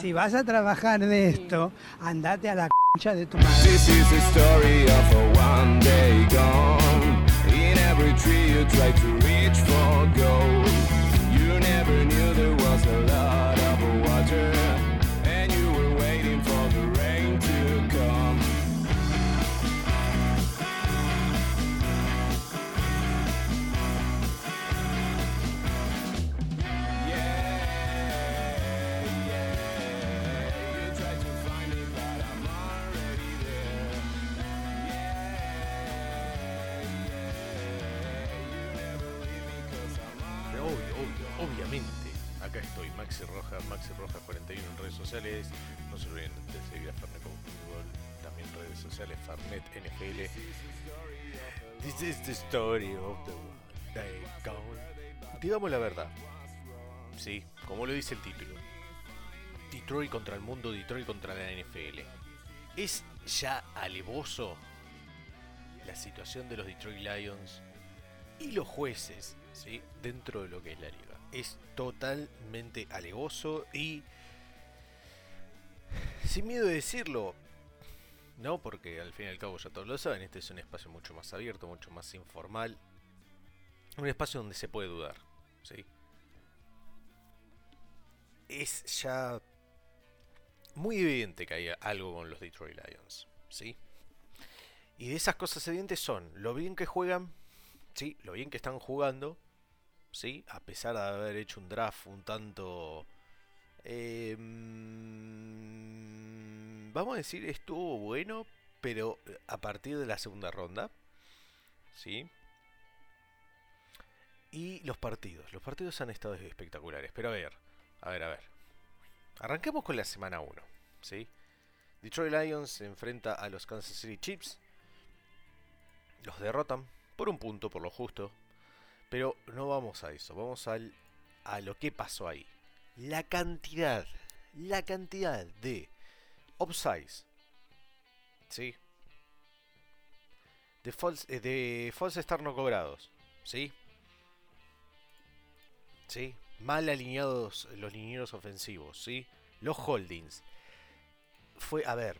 Si vas a trabajar de esto, andate a la concha de tu madre. This is the story of a one day gone. In every tree you try to reach for gold. Roja, Maxi Roja 41 en redes sociales. No se olviden de seguir a Fernet con Fútbol. También redes sociales, Fernet NFL. This is the story of the day gone. Digamos la verdad. Sí, como lo dice el título. Detroit contra el mundo, Detroit contra la NFL. ¿Es ya alevoso la situación de los Detroit Lions y los jueces ¿sí? dentro de lo que es la liga? Es totalmente alevoso y sin miedo de decirlo, no porque al fin y al cabo ya todos lo saben, este es un espacio mucho más abierto, mucho más informal, un espacio donde se puede dudar, ¿sí? Es ya muy evidente que hay algo con los Detroit Lions, ¿sí? Y de esas cosas evidentes son lo bien que juegan, ¿sí? Lo bien que están jugando, ¿sí? A pesar de haber hecho un draft un tanto... eh, mm, vamos a decir, estuvo bueno, pero eh, a partir de la segunda ronda, ¿sí? Y los partidos. Los partidos han estado espectaculares. Pero a ver, a ver, a ver. Arranquemos con la semana 1, ¿sí? Detroit Lions se enfrenta a los Kansas City Chiefs. Los derrotan por un punto, por lo justo. Pero no vamos a eso, vamos al, a lo que pasó ahí. La cantidad, la cantidad de offsides, ¿sí? De false, eh, de false no cobrados, ¿sí? ¿Sí? Mal alineados los linieros ofensivos, ¿sí? Los holdings. Fue, a ver,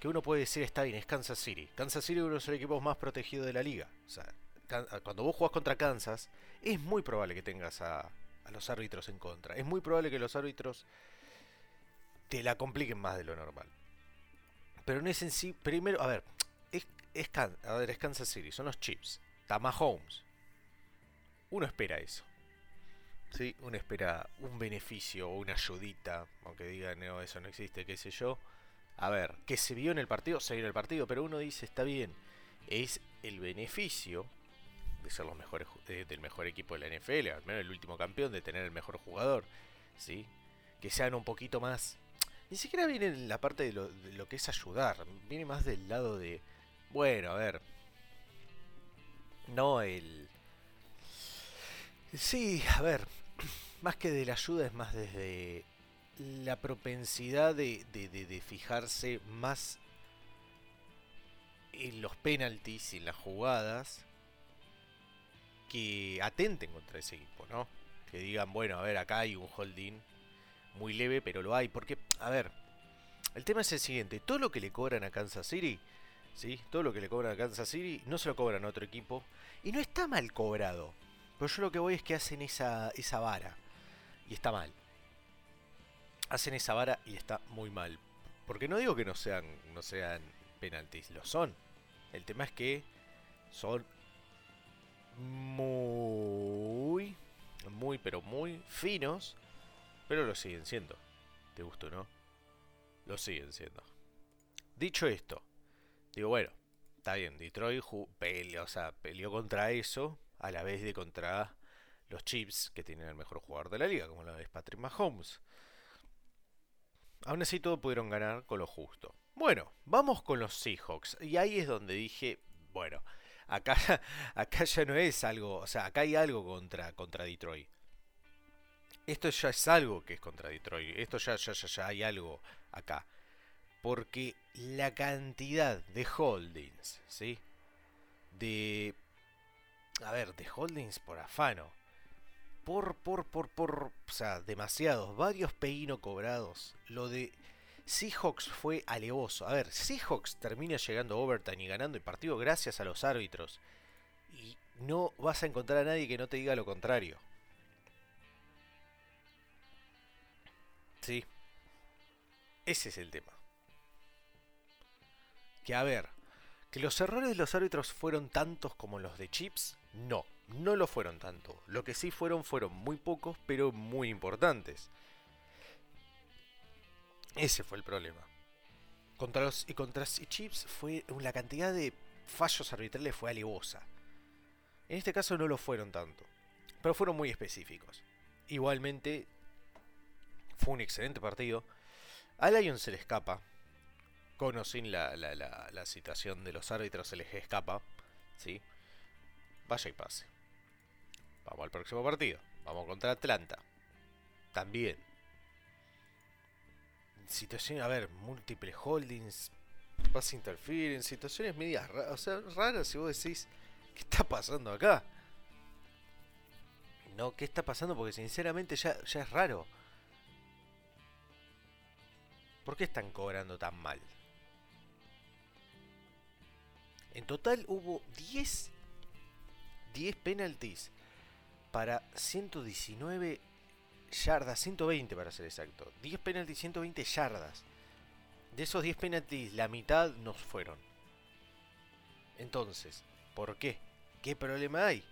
que uno puede decir está bien, es Kansas City. Kansas City es uno de los equipos más protegidos de la liga. O sea, cuando vos jugás contra Kansas, es muy probable que tengas a, los árbitros en contra. Es muy probable que los árbitros te la compliquen más de lo normal. Pero no es en sí. Primero, a ver, es, es, es Kansas City, son los Chips. Tama Holmes. Uno espera eso. ¿sí? Uno espera un beneficio o una ayudita, aunque digan, no, eso no existe, qué sé yo. A ver, que se vio en el partido, se vio en el partido, pero uno dice, está bien, es el beneficio de ser los mejores de- del mejor equipo de la NFL, al menos el último campeón, de tener el mejor jugador, ¿sí? Que sean un poquito más... Ni siquiera viene en la parte de lo, que es ayudar, viene más del lado de, bueno, a ver, no el... Sí, a ver, más que de la ayuda es más desde la propensidad de fijarse más en los penalties y en las jugadas que atenten contra ese equipo, ¿no? Que digan, bueno, a ver, acá hay un holding muy leve, pero lo hay. Porque, a ver, el tema es el siguiente: todo lo que le cobran a Kansas City, ¿sí? Todo lo que le cobran a Kansas City no se lo cobran a otro equipo. Y no está mal cobrado. Pero yo lo que voy es que hacen esa, esa vara. Y está mal. Hacen esa vara y está muy mal. Porque no digo que no sean, no sean penaltis, lo son. El tema es que son muy, muy, pero muy finos. Pero lo siguen siendo. ¿Te gusta o no? Lo siguen siendo. Dicho esto, digo, bueno, está bien, Detroit peleó, o sea, peleó contra eso, a la vez de contra los Chiefs, que tienen el mejor jugador de la liga, como lo es Patrick Mahomes. Aún así, todos pudieron ganar con lo justo. Bueno, vamos con los Seahawks. Y ahí es donde dije, bueno, acá, ya no es algo, o sea, acá hay algo contra, contra Detroit. Esto ya es algo que es contra Detroit. Esto ya, ya, ya, ya hay algo acá. Porque la cantidad de holdings, ¿sí? De... A ver, de holdings por afano. por, por, por, por, o sea, demasiados, varios peino cobrados. Lo de Seahawks fue alevoso. A ver, Seahawks termina llegando a overtime y ganando el partido gracias a los árbitros. Y no vas a encontrar a nadie que no te diga lo contrario. Sí. Ese es el tema. Que a ver, que los errores de los árbitros fueron tantos como los de Chips, no, no lo fueron tanto. Lo que sí fueron fueron muy pocos, pero muy importantes. Ese fue el problema. Contra los y contra Chips fue la cantidad de fallos arbitrales fue alevosa. En este caso no lo fueron tanto, pero fueron muy específicos. Igualmente fue un excelente partido. A Lions se le escapa, con o sin la, la, la, la situación de los árbitros se les escapa, ¿sí? Vaya y pase. Vamos al próximo partido. Vamos contra Atlanta. También. Situación, a ver, múltiples holdings, pass interference, situaciones medias raras, o sea, raras si vos decís, ¿qué está pasando acá? No, ¿qué está pasando? Porque sinceramente ya, ya es raro. ¿Por qué están cobrando tan mal? En total hubo 10 10 penalties para 119 yardas, 120 para ser exacto. 10 penalties, 120 yardas. De esos 10 penalties, la mitad nos fueron. Entonces, ¿por qué? ¿Qué problema hay?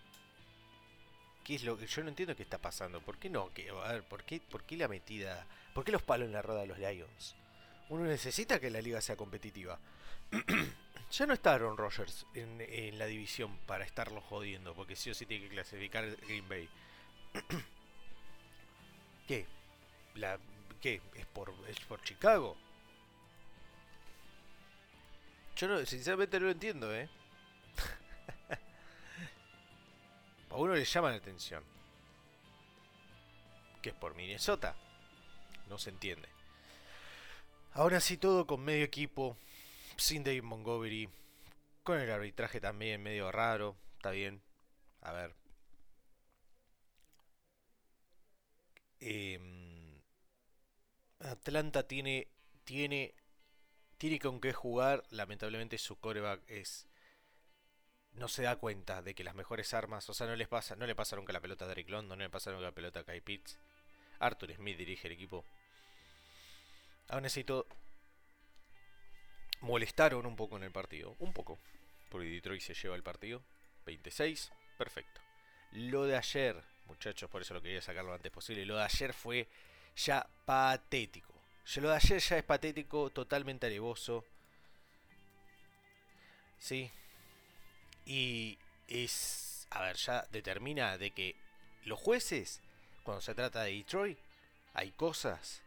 ¿Qué es lo que yo no entiendo qué está pasando? ¿Por qué no? ¿Qué, ¿por qué, ¿por qué la metida? ¿Por qué los palos en la rueda de los Lions? Uno necesita que la liga sea competitiva. ya no está Aaron Rodgers en, en, la división para estarlo jodiendo, porque sí o sí tiene que clasificar Green Bay. ¿Qué? La, ¿Qué? ¿Es por, ¿Es por Chicago? Yo no, sinceramente no lo entiendo, ¿eh? A uno le llama la atención. ¿Que es por Minnesota? No se entiende. Ahora sí todo con medio equipo, sin Dave Montgomery, con el arbitraje también medio raro, está bien. A ver. Eh, Atlanta tiene tiene tiene con qué jugar, lamentablemente su coreback es no se da cuenta de que las mejores armas, o sea, no les pasa, no le pasa nunca la pelota a Derrick London, no le pasa nunca la pelota a Kai Pitts. Arthur Smith dirige el equipo. Aún necesito molestaron un poco en el partido, un poco, porque Detroit se lleva el partido, 26, perfecto. Lo de ayer, muchachos, por eso lo quería sacar lo antes posible, lo de ayer fue ya patético. Lo de ayer ya es patético, totalmente alevoso. Sí. Y es, a ver, ya determina de que los jueces, cuando se trata de Detroit, hay cosas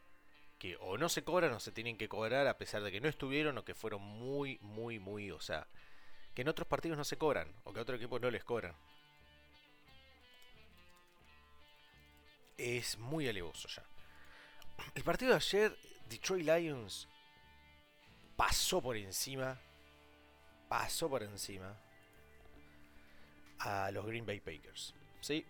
que o no se cobran o se tienen que cobrar a pesar de que no estuvieron o que fueron muy, muy, muy, o sea, que en otros partidos no se cobran o que a otro equipo no les cobran. Es muy alevoso ya. El partido de ayer, Detroit Lions pasó por encima, pasó por encima a los Green Bay Packers. ¿Sí?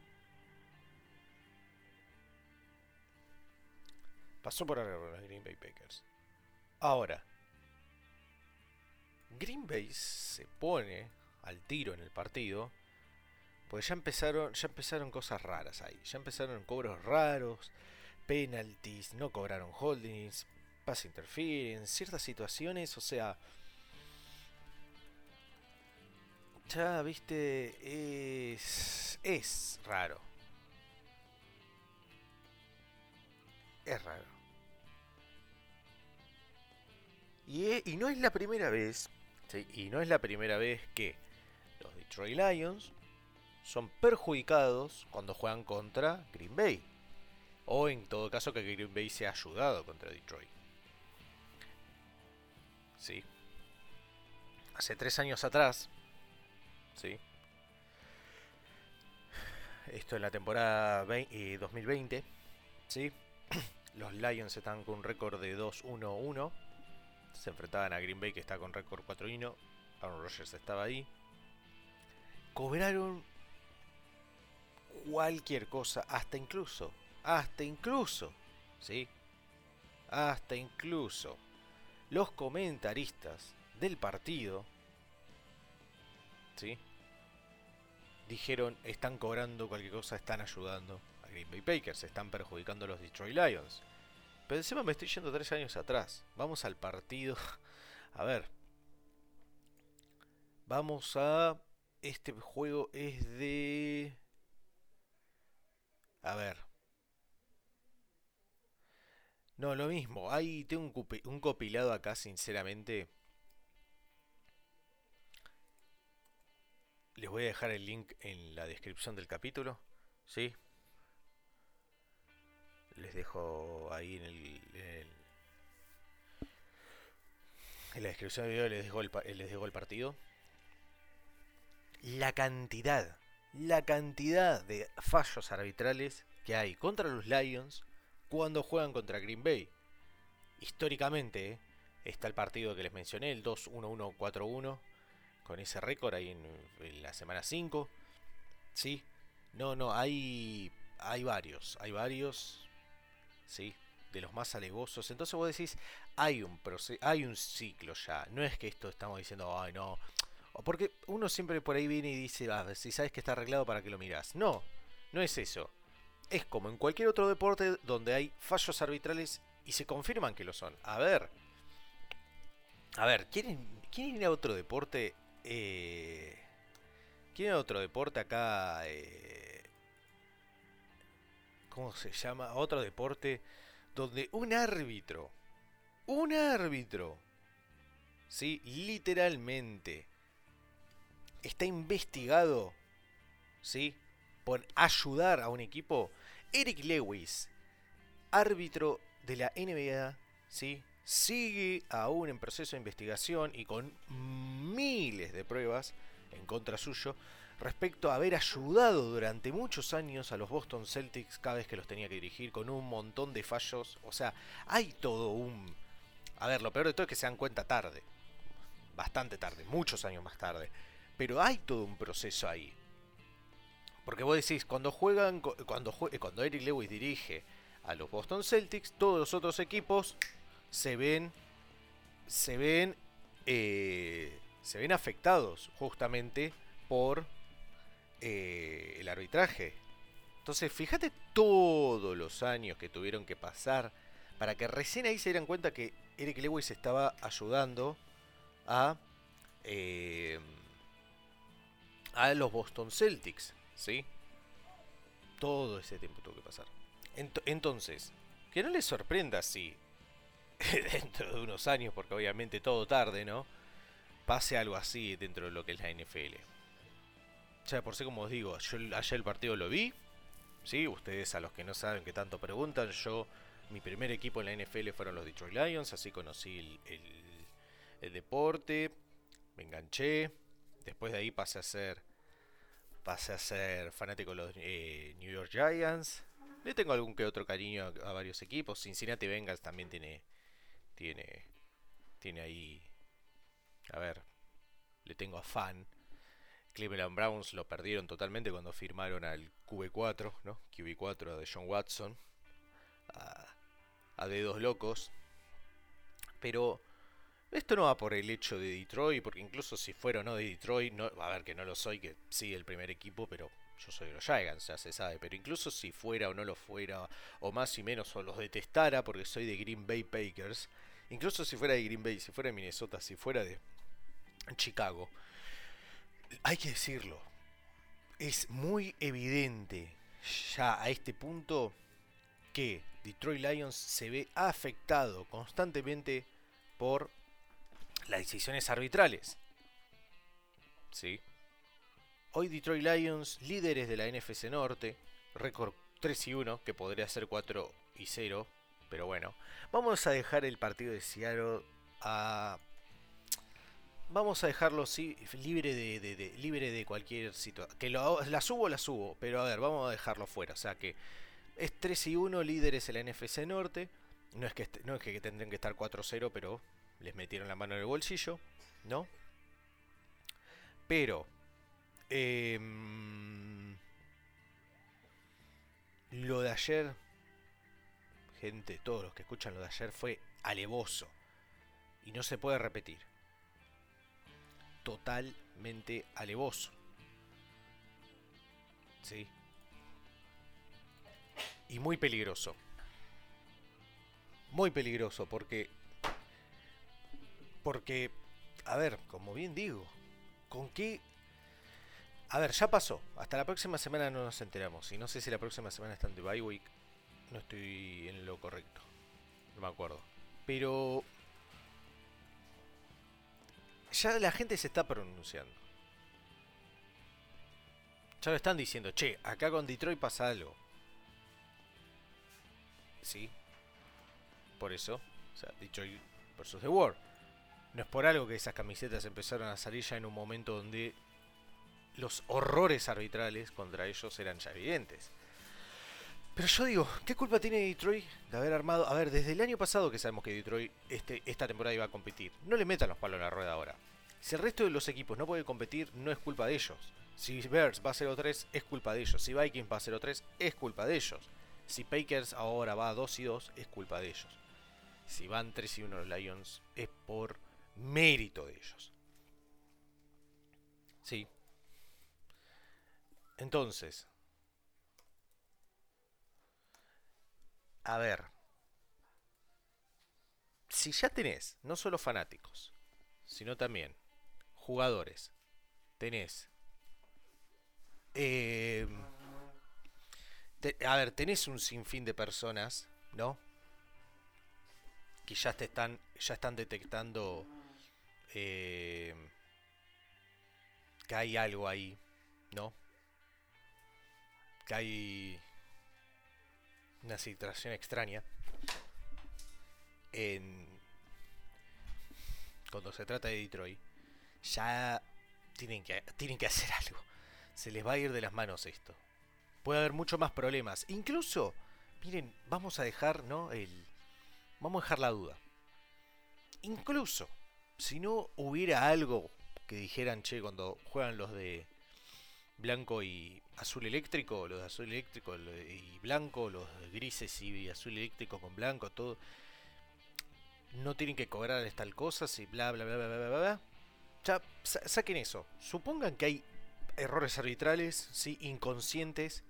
Pasó por arriba los Green Bay Packers. Ahora, Green Bay se pone al tiro en el partido. Pues ya empezaron, ya empezaron cosas raras ahí. Ya empezaron cobros raros, penalties, no cobraron holdings, pass interference, ciertas situaciones, o sea, ya viste, es, es raro. Es raro. Y, y no es la primera vez, ¿sí? y no es la primera vez que los Detroit Lions son perjudicados cuando juegan contra Green Bay. O en todo caso que Green Bay se ha ayudado contra Detroit. Sí. Hace tres años atrás. Sí. Esto en la temporada 2020. Sí. Los Lions están con un récord de 2-1-1. Se enfrentaban a Green Bay que está con récord 4-1. Aaron Rodgers estaba ahí. Cobraron cualquier cosa, hasta incluso, hasta incluso, ¿sí? Hasta incluso los comentaristas del partido, ¿sí? Dijeron, están cobrando cualquier cosa, están ayudando a Green Bay Packers, están perjudicando a los Detroit Lions. Pero me estoy yendo tres años atrás. Vamos al partido. A ver. Vamos a... Este juego es de... A ver. No, lo mismo. Ahí tengo un, compilado acá, sinceramente. Les voy a dejar el link en la descripción del capítulo. ¿Sí? Les dejo ahí en el... En, el- en la descripción del video les dejo el, les dejo el partido. La cantidad, la cantidad de fallos arbitrales que hay contra los Lions cuando juegan contra Green Bay. Históricamente, ¿eh? está el partido que les mencioné, el 2-1-1-4-1, con ese récord ahí en, la semana 5. Sí, no, no, hay, hay varios, hay varios, sí, de los más alegosos. Entonces vos decís, hay un hay un ciclo ya. No es que esto estamos diciendo, ay no. Porque uno siempre por ahí viene y dice, ah, si sabes que está arreglado, ¿para qué lo mirás? No, no es eso. Es como en cualquier otro deporte donde hay fallos arbitrales y se confirman que lo son. A ver. A ver, ¿quieren, ¿quieren a otro deporte? Eh, ¿Quieren ir a otro deporte acá? Eh, ¿Cómo se llama? Otro deporte donde un árbitro, un árbitro, ¿sí? Literalmente, está investigado, ¿sí? Por ayudar a un equipo. Eric Lewis, árbitro de la NBA, ¿sí? Sigue aún en proceso de investigación y con miles de pruebas en contra suyo respecto a haber ayudado durante muchos años a los Boston Celtics cada vez que los tenía que dirigir con un montón de fallos. O sea, hay todo un... A ver, lo peor de todo es que se dan cuenta tarde. Bastante tarde, muchos años más tarde. Pero hay todo un proceso ahí. Porque vos decís, cuando juegan, cuando, jue- cuando Eric Lewis dirige a los Boston Celtics, todos los otros equipos se ven, se ven, eh, se ven afectados justamente por eh, el arbitraje. Entonces, fíjate todos los años que tuvieron que pasar para que recién ahí se dieran cuenta que Eric Lewis estaba ayudando a eh, a los Boston Celtics, ¿sí? Todo ese tiempo tuvo que pasar. Ent- entonces, que no les sorprenda si dentro de unos años, porque obviamente todo tarde, ¿no? Pase algo así dentro de lo que es la NFL. Sea, por sí como os digo, yo ayer el partido lo vi, ¿sí? Ustedes a los que no saben que tanto preguntan, yo, mi primer equipo en la NFL fueron los Detroit Lions, así conocí el deporte, me enganché, después de ahí pasé a ser pasé a ser fanático de los eh, New York Giants. Le tengo algún que otro cariño a, a varios equipos. Cincinnati Bengals también tiene tiene tiene ahí a ver, le tengo afán. Cleveland Browns lo perdieron totalmente cuando firmaron al QB4, ¿no? QB4 de John Watson. A, a dedos locos. Pero esto no va por el hecho de Detroit, porque incluso si fuera o no de Detroit, a ver que no lo soy, que sí el primer equipo, pero yo soy de los Giants, ya se sabe. Pero incluso si fuera o no lo fuera, o más y menos, o los detestara porque soy de Green Bay Packers, incluso si fuera de Green Bay, si fuera de Minnesota, si fuera de Chicago, hay que decirlo, es muy evidente ya a este punto que Detroit Lions se ve afectado constantemente por las decisiones arbitrales. ¿Sí? Hoy Detroit Lions, líderes de la NFC Norte, récord 3 y 1, que podría ser 4 y 0, pero bueno. Vamos a dejar el partido de Seattle a... Vamos a dejarlo sí, libre de, de- de- libre de cualquier situación. Que lo, la subo, la subo, pero a ver, vamos a dejarlo fuera. O sea que es 3 y 1, líderes en la NFC Norte. No es que, no es que tendrían que estar 4-0, pero les metieron la mano en el bolsillo, ¿no? Pero, em, lo de ayer, gente, todos los que escuchan lo de ayer fue alevoso. Y no se puede repetir. Totalmente alevoso. ¿Sí? Y muy peligroso. Muy peligroso porque... Porque, a ver, como bien digo, ¿con qué a ver, ya pasó. Hasta la próxima semana no nos enteramos. Y no sé si la próxima semana está en Dubai Week. No estoy en lo correcto. No me acuerdo. Pero. Ya la gente se está pronunciando. Ya lo están diciendo. Che, acá con Detroit pasa algo. Sí. Por eso. O sea, Detroit versus The War. No es por algo que esas camisetas empezaron a salir ya en un momento donde los horrores arbitrales contra ellos eran ya evidentes. Pero yo digo, ¿qué culpa tiene Detroit de haber armado? A ver, desde el año pasado que sabemos que Detroit este, esta temporada iba a competir. No le metan los palos en la rueda ahora. Si el resto de los equipos no pueden competir, no es culpa de ellos. Si Bears va a 0-3, es culpa de ellos. Si Vikings va a 0-3, es culpa de ellos. Si Packers ahora va a 2 y 2, es culpa de ellos. Si van 3 y 1 los Lions, es por mérito de ellos. Sí, entonces, a ver, si ya tenés no solo fanáticos, sino también jugadores, tenés... Eh, a ver, tenés un sinfín de personas, ¿no? Que ya te están, ya están detectando eh, que hay algo ahí, ¿no? que hay una situación extraña en cuando se trata de Detroit ya tienen que tienen que hacer algo. Se les va a ir de las manos esto. Puede haber mucho más problemas. Incluso miren vamos a dejar no el vamos a dejar la duda. Incluso si no hubiera algo que dijeran che cuando juegan los de blanco y azul eléctrico, los de azul eléctrico y blanco, los grises y azul eléctrico con blanco, todo. No tienen que cobrar tal cosa, y bla bla bla bla bla bla. bla. Ya, saquen eso. Supongan que hay errores arbitrales, ¿sí? inconscientes,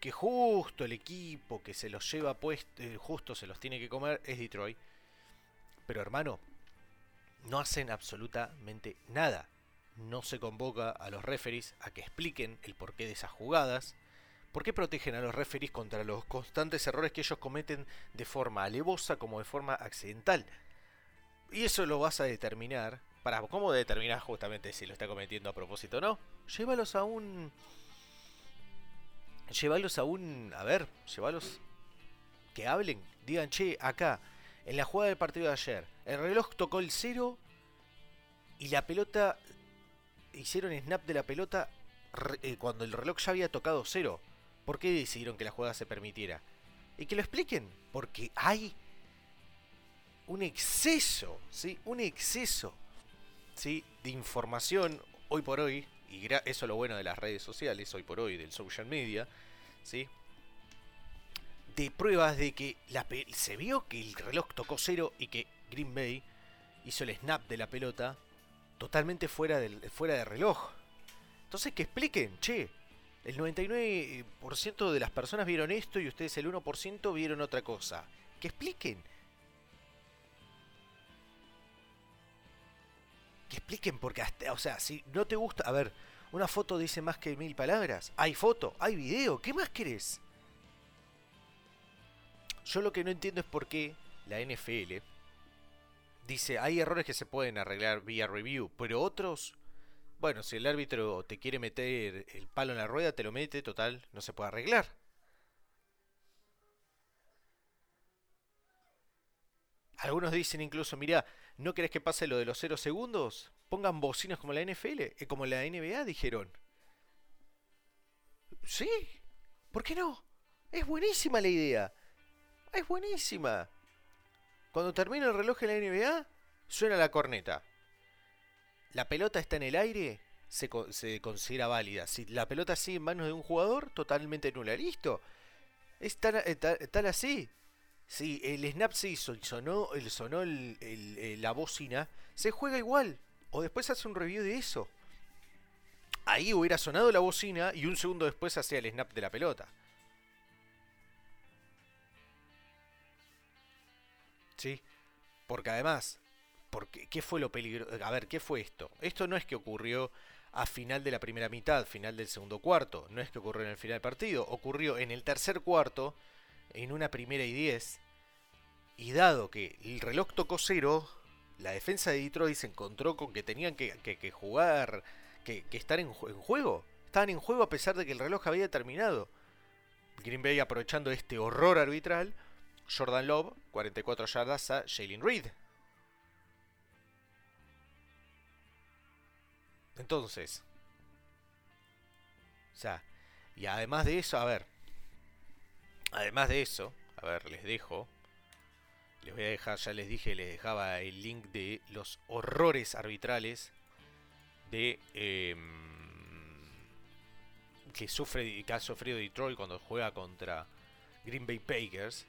que justo el equipo que se los lleva puesto, eh, justo se los tiene que comer, es Detroit. Pero hermano, no hacen absolutamente nada no se convoca a los referees a que expliquen el porqué de esas jugadas. ¿Por qué protegen a los referees contra los constantes errores que ellos cometen de forma alevosa como de forma accidental? Y eso lo vas a determinar. Para, ¿Cómo determinar justamente si lo está cometiendo a propósito o no? Llévalos a un... Llévalos a un... A ver, llévalos... Que hablen. Digan, che, acá, en la jugada del partido de ayer, el reloj tocó el cero y la pelota hicieron snap de la pelota eh, cuando el reloj ya había tocado cero. ¿Por qué decidieron que la jugada se permitiera? Y que lo expliquen, porque hay un exceso, ¿sí? Un exceso, ¿sí? De información hoy por hoy, y eso es lo bueno de las redes sociales, hoy por hoy, del social media, ¿sí? De pruebas de que la se vio que el reloj tocó cero y que Green Bay hizo el snap de la pelota totalmente fuera, del, fuera de reloj. Entonces que expliquen, che, el 99% de las personas vieron esto y ustedes el 1% vieron otra cosa. Que expliquen. Que expliquen porque hasta, o sea, si no te gusta, a ver, una foto dice más que mil palabras. Hay foto, hay video, ¿qué más querés? Yo lo que no entiendo es por qué la NFL dice, hay errores que se pueden arreglar vía review, pero otros, bueno, si el árbitro te quiere meter el palo en la rueda, te lo mete, total, no se puede arreglar. Algunos dicen incluso, mira, ¿no querés que pase lo de los cero segundos? Pongan bocinas como la NFL, eh, como la NBA, dijeron. Sí, ¿por qué no? Es buenísima la idea. Es buenísima. Cuando termina el reloj en la NBA, suena la corneta. La pelota está en el aire, se, considera válida. Si la pelota sigue en manos de un jugador, totalmente nula. Listo. Es tan, eh, ta- tan así. Si el snap se hizo, el sonó, el sonó eh, la bocina, se juega igual. O después hace un review de eso. Ahí hubiera sonado la bocina y un segundo después hacía el snap de la pelota. ¿Sí? Porque además, porque, ¿qué fue lo peligroso? A ver, ¿qué fue esto? Esto no es que ocurrió a final de la primera mitad, final del segundo cuarto. No es que ocurrió en el final del partido. Ocurrió en el tercer cuarto, en una primera y diez. Y dado que el reloj tocó cero, la defensa de Detroit se encontró con que tenían que, jugar, que, estar en, en juego. Estaban en juego a pesar de que el reloj había terminado. Green Bay aprovechando este horror arbitral. Jordan Love, 44 yardas a Jalen Reed. Entonces, o sea, y además de eso, a ver, además de eso, a ver, les dejo, les voy a dejar, ya les dije, les dejaba el link de los horrores arbitrales de em, que sufre, que ha sufrido Detroit cuando juega contra Green Bay Packers,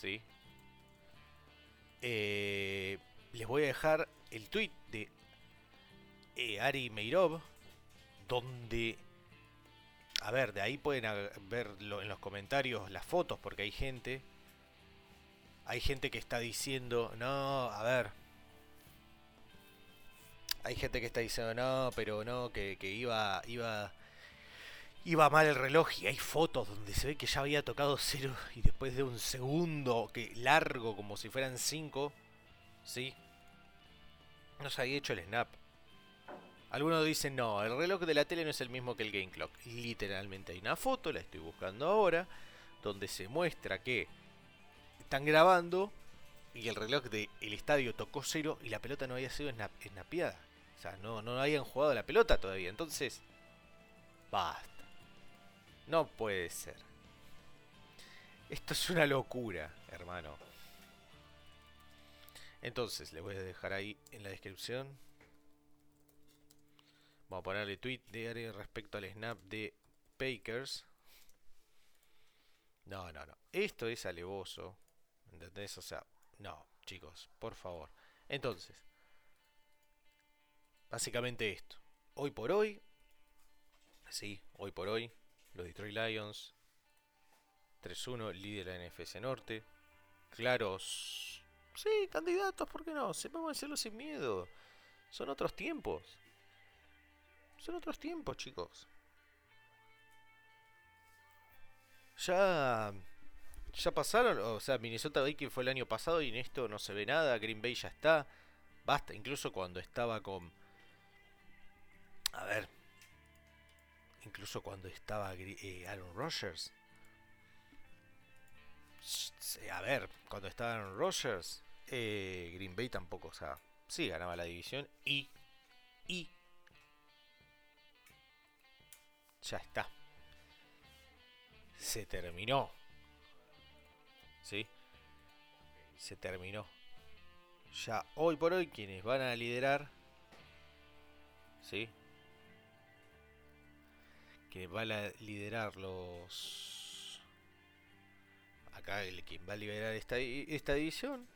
sí. Eh, les voy a dejar el tweet de eh, Ari Meirov, donde, a ver, de ahí pueden verlo en los comentarios las fotos, porque hay gente, hay gente que está diciendo, no, a ver, hay gente que está diciendo, no, pero no, que, que iba, iba, iba mal el reloj y hay fotos donde se ve que ya había tocado cero y después de un segundo que largo, como si fueran cinco, ¿sí? No se había hecho el snap. Algunos dicen, no, el reloj de la tele no es el mismo que el Game Clock. Literalmente hay una foto, la estoy buscando ahora, donde se muestra que están grabando y el reloj del estadio tocó cero y la pelota no había sido snap, snapeada. O sea, no, no habían jugado la pelota todavía. Entonces, basta. No puede ser. Esto es una locura, hermano. Entonces, les voy a dejar ahí en la descripción. Vamos a ponerle tweet de Ari respecto al snap de Pakers. No, no, no. Esto es alevoso. ¿Entendés? O sea, no, chicos, por favor. Entonces, básicamente esto. Hoy por hoy, sí, hoy por hoy, los Detroit Lions 3-1, líder de la NFC Norte. Claros, sí, candidatos, ¿por qué no? Vamos a decirlo sin miedo. Son otros tiempos. Son otros tiempos, chicos. Ya ya pasaron, o sea, Minnesota Vikings fue el año pasado y en esto no se ve nada, Green Bay ya está. Basta, incluso cuando estaba con a ver, incluso cuando estaba eh, Aaron Rodgers. S- A ver, cuando estaba Aaron Rodgers, eh, Green Bay tampoco, o sea, sí ganaba la división y y ya está. Se terminó. ¿Sí? Se terminó. Ya hoy por hoy quienes van a liderar. ¿Sí? Que van a liderar los... Acá el quien va a liderar esta, esta división.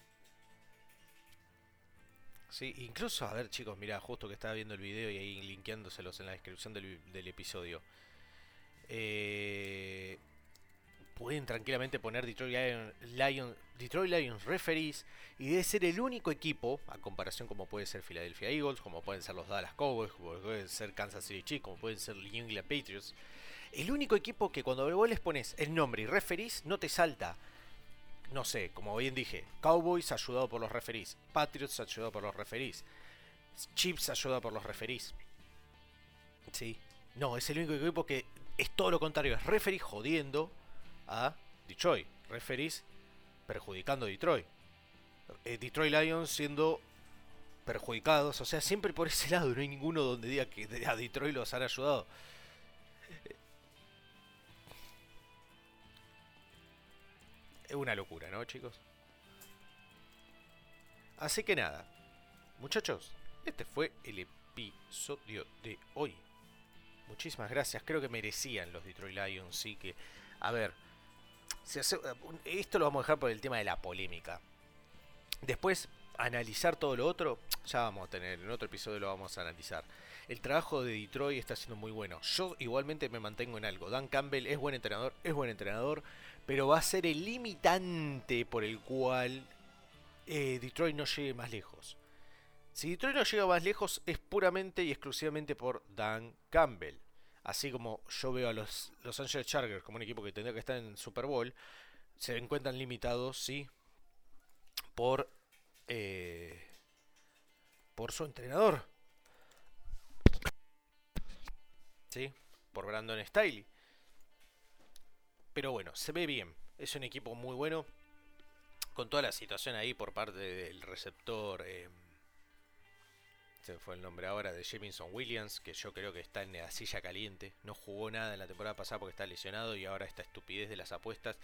Sí, incluso, a ver chicos, mira, justo que estaba viendo el video y ahí linkeándoselos en la descripción del, del episodio. Eh, pueden tranquilamente poner Detroit Lions, Lion- Detroit Lions referees y debe ser el único equipo, a comparación como puede ser Philadelphia Eagles, como pueden ser los Dallas Cowboys, como pueden ser Kansas City Chiefs, como pueden ser New England Patriots, el único equipo que cuando vos les pones el nombre y referees no te salta. No sé, como bien dije, Cowboys ayudado por los referees, Patriots ayudado por los referees, Chiefs ayudado por los referees. Sí. No, es el único equipo que es todo lo contrario, es referee jodiendo a Detroit, referees perjudicando a Detroit. Eh, Detroit Lions siendo perjudicados, o sea, siempre por ese lado, no hay ninguno donde diga que a Detroit los han ayudado. Es una locura, ¿no, chicos? Así que nada, muchachos, este fue el episodio de hoy. Muchísimas gracias, creo que merecían los Detroit Lions, sí, que A ver, se hace- esto lo vamos a dejar por el tema de la polémica. Después, analizar todo lo otro, ya vamos a tener, en otro episodio lo vamos a analizar. El trabajo de Detroit está siendo muy bueno. Yo igualmente me mantengo en algo. Dan Campbell es buen entrenador, es buen entrenador, pero va a ser el limitante por el cual eh, Detroit no llegue más lejos. Si Detroit no llega más lejos es puramente y exclusivamente por Dan Campbell. Así como yo veo a los Los Angeles Chargers como un equipo que tendría que estar en Super Bowl, se encuentran limitados, sí, por eh, por su entrenador. Sí, por Brandon Staley. Pero bueno, se ve bien. Es un equipo muy bueno. Con toda la situación ahí por parte del receptor. eh, se me fue el nombre ahora de Jameson Williams, que yo creo que está en la silla caliente. No jugó nada en la temporada pasada porque está lesionado y ahora esta estupidez de las apuestas.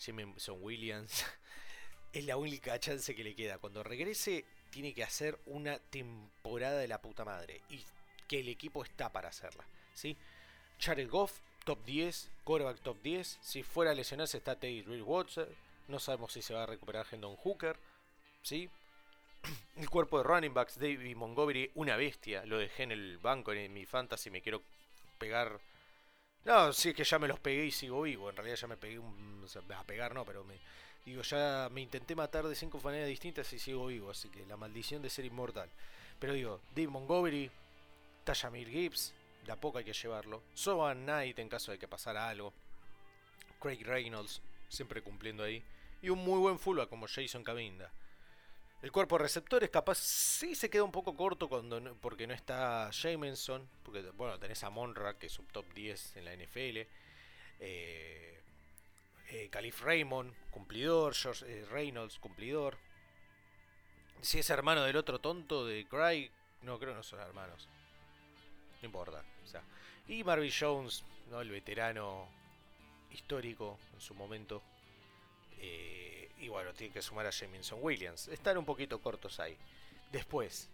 Jameson Williams es la única chance que le queda. Cuando regrese tiene que hacer una temporada de la puta madre y que el equipo está para hacerla, ¿sí? Jared Goff, top 10, quarterback top 10. Si fuera a lesionarse está Teddy Bridgewater. No sabemos si se va a recuperar Hendon Hooker, ¿sí? El cuerpo de running backs, David Montgomery, una bestia. Lo dejé en el banco en mi fantasy. Me quiero pegar. No, sí, es que ya me los pegué y sigo vivo. En realidad ya me pegué un. a pegar no, pero me. Digo, ya me intenté matar de cinco maneras distintas y sigo vivo. Así que la maldición de ser inmortal. Pero digo, David Montgomery, Tashamir Gibbs, de a poco hay que llevarlo. Soban Knight en caso de que pasara algo. Craig Reynolds, siempre cumpliendo ahí. Y un muy buen fullback como Jason Caminda. El cuerpo de receptores capaz sí se queda un poco corto cuando no- porque no está Jameson. Porque bueno, tenés a Monra, que es un top 10 en la NFL. Eh, eh, Calif Raymond, cumplidor. George eh, Reynolds, cumplidor. Si es hermano del otro tonto de Craig, no creo que no son hermanos. No importa. O sea. Y Marvin Jones, ¿no? el veterano histórico en su momento. Eh, y bueno, tiene que sumar a Jameson Williams. Están un poquito cortos ahí. Después,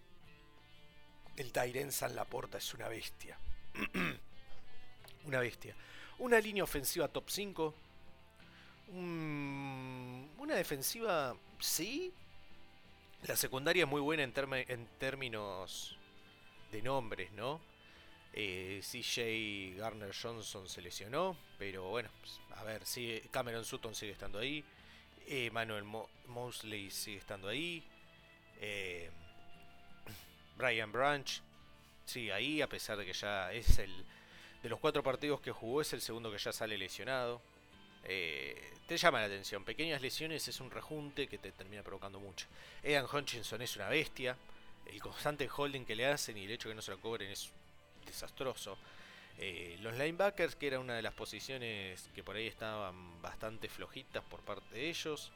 el Tyren San Laporta es una bestia. una bestia. Una línea ofensiva top 5. Un- una defensiva, sí. La secundaria es muy buena en términos de nombres, ¿no? Eh, CJ Garner Johnson se lesionó, pero bueno, pues, a ver, sigue, Cameron Sutton sigue estando ahí. Eh, Manuel Mo- Mosley sigue estando ahí. eh, Brian Branch sigue ahí, a pesar de que ya es el. De los cuatro partidos que jugó, es el segundo que ya sale lesionado. Eh, te llama la atención. Pequeñas lesiones es un rejunte que te termina provocando mucho. Edan Hutchinson es una bestia. El constante holding que le hacen y el hecho que no se lo cobren es desastroso. Eh, los linebackers, que era una de las posiciones que por ahí estaban bastante flojitas por parte de ellos.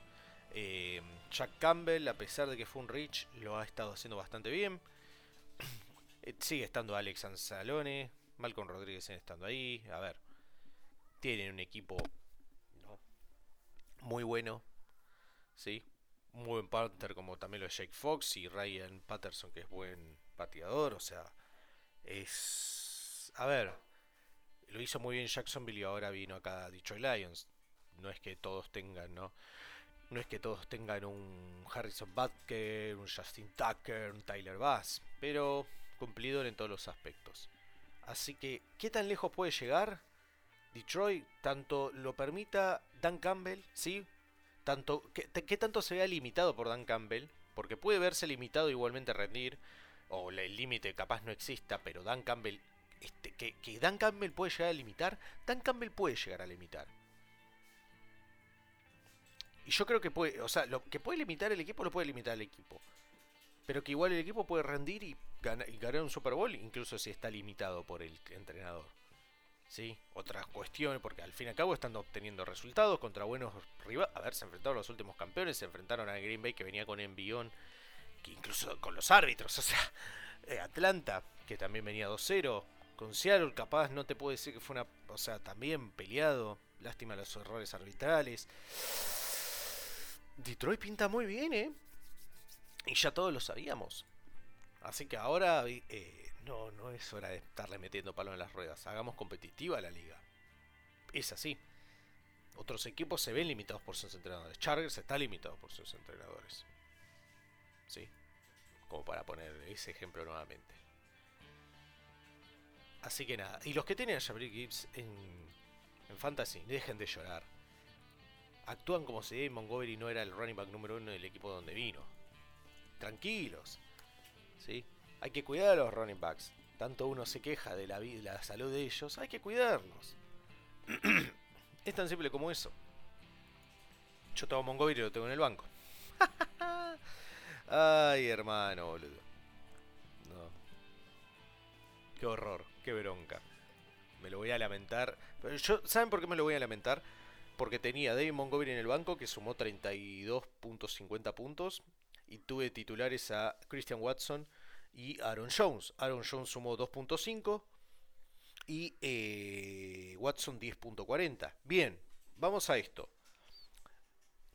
Eh, Jack Campbell, a pesar de que fue un Rich, lo ha estado haciendo bastante bien. Eh, sigue estando Alex Anzalone, Malcolm Rodríguez estando ahí. A ver, tienen un equipo muy bueno, sí, muy buen partner como también lo es Jake Fox y Ryan Patterson que es buen pateador, o sea, es, a ver, lo hizo muy bien Jacksonville y ahora vino acá Detroit Lions. No es que todos tengan, ¿no? No es que todos tengan un Harrison Butker, un Justin Tucker, un Tyler Bass, pero cumplidor en todos los aspectos. Así que, ¿qué tan lejos puede llegar Detroit? Tanto lo permita Dan Campbell, ¿sí? Tanto, ¿qué, qué tanto se vea limitado por Dan Campbell? Porque puede verse limitado igualmente a rendir, o el límite capaz no exista, pero Dan Campbell, este, que, que Dan Campbell puede llegar a limitar, Dan Campbell puede llegar a limitar. Y yo creo que puede, o sea, lo que puede limitar el equipo lo puede limitar el equipo. Pero que igual el equipo puede rendir y, gana- y ganar un Super Bowl, incluso si está limitado por el entrenador. ¿Sí? Otras cuestiones, porque al fin y al cabo están obteniendo resultados contra buenos rivales. A ver, se enfrentaron a los últimos campeones, se enfrentaron a Green Bay que venía con envión, que incluso con los árbitros, o sea, eh, Atlanta, que también venía 2-0, con Seattle capaz no te puedo decir que fue una, o sea, también peleado, lástima los errores arbitrales. Detroit pinta muy bien, ¿eh? Y ya todos lo sabíamos. Así que ahora eh, no, no es hora de estarle metiendo palo en las ruedas. Hagamos competitiva la liga. Es así. Otros equipos se ven limitados por sus entrenadores. Chargers está limitado por sus entrenadores. ¿Sí? Como para poner ese ejemplo nuevamente. Así que nada. Y los que tienen a Jabri Gibbs en, en Fantasy, dejen de llorar. Actúan como si Montgomery no era el running back número uno del equipo donde vino. Tranquilos. ¿Sí? Hay que cuidar a los running backs. Tanto uno se queja de la, la salud de ellos, hay que cuidarlos. es tan simple como eso. Yo tengo Montgomery y lo tengo en el banco. Ay, hermano, boludo. No. Qué horror, qué bronca. Me lo voy a lamentar. Pero yo, ¿Saben por qué me lo voy a lamentar? Porque tenía a David Montgomery en el banco que sumó 32.50 puntos. Y tuve titulares a Christian Watson y Aaron Jones. Aaron Jones sumó 2.5 y eh, Watson 10.40. Bien, vamos a esto.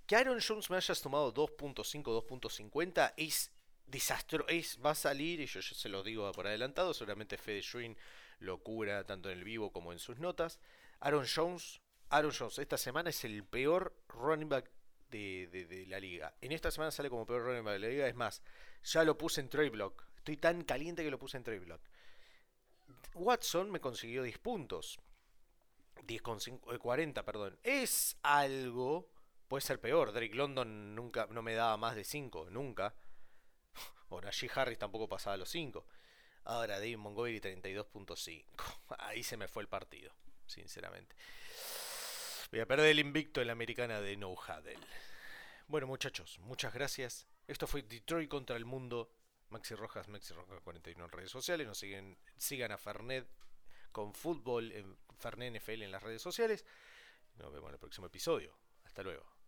Que Aaron Jones me haya sumado 2.5, 2.50 es desastro, es, va a salir, y yo, se lo digo por adelantado, seguramente Fede Schwinn lo cura tanto en el vivo como en sus notas. Aaron Jones, Aaron Jones esta semana es el peor running back de, de, la liga. En esta semana sale como peor running back de la liga, es más, ya lo puse en trade block. Estoy tan caliente que lo puse en trade block. Watson me consiguió 10 puntos. 10 con 40, perdón. Es algo. Puede ser peor. Drake London nunca no me daba más de 5, nunca. Ahora G. Harris tampoco pasaba los 5. Ahora David Montgomery 32.5. Ahí se me fue el partido, sinceramente. Voy a perder el invicto en la americana de No Huddle. Bueno, muchachos, muchas gracias. Esto fue Detroit contra el mundo Maxi Rojas, Maxi Rojas 41 en redes sociales. Nos siguen, sigan a Fernet con fútbol, en Fernet NFL en las redes sociales. Nos vemos en el próximo episodio. Hasta luego.